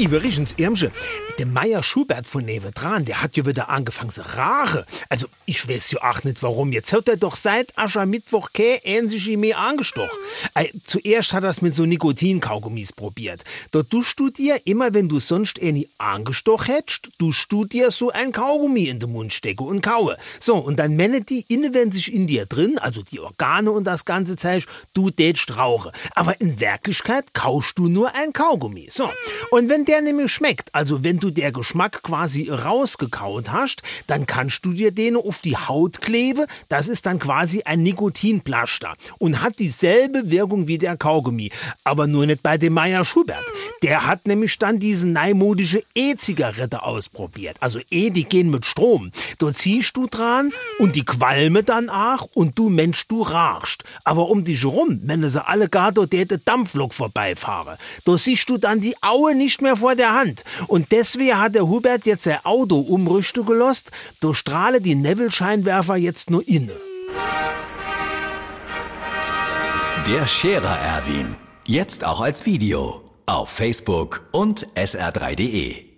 Übrigens, Irmsche, der Meier Schubert von Nevedran, der hat ja wieder angefangen zu rache. Also, ich weiß ja auch nicht warum. Jetzt hat er doch seit Aschermittwoch kein ähnliche mehr angestochen. Äh, zuerst hat er es mit so Nikotinkaugummis probiert. Da tust du dir, immer wenn du sonst eh nie angestochen hättest, tust du dir so ein Kaugummi in den Mund stecke und kaue. So, und dann menne die inne, sich in dir drin, also die Organe und das ganze Zeug, du tätst rauche. Aber in Wirklichkeit kaust du nur ein Kaugummi. So, und wenn der nämlich schmeckt, also wenn du der Geschmack quasi rausgekaut hast, dann kannst du dir den auf die Haut kleben. Das ist dann quasi ein Nikotinplaster und hat dieselbe Wirkung wie der Kaugummi. Aber nur nicht bei dem Meier Schubert. Der hat nämlich dann diese neimodische E-Zigarette ausprobiert. Also E, die gehen mit Strom. Da ziehst du dran und die qualme dann auch und du Mensch, du rachst. Aber um dich herum, wenn sie alle gar dort der Dampflok vorbeifahren, da siehst du dann die Aue nicht mehr vor der Hand. Und deswegen hat der Hubert jetzt sein Auto umrüsten gelost, da strahle die Neville-Scheinwerfer jetzt nur inne. Der Scherer Erwin. Jetzt auch als Video. Auf Facebook und sr3.de.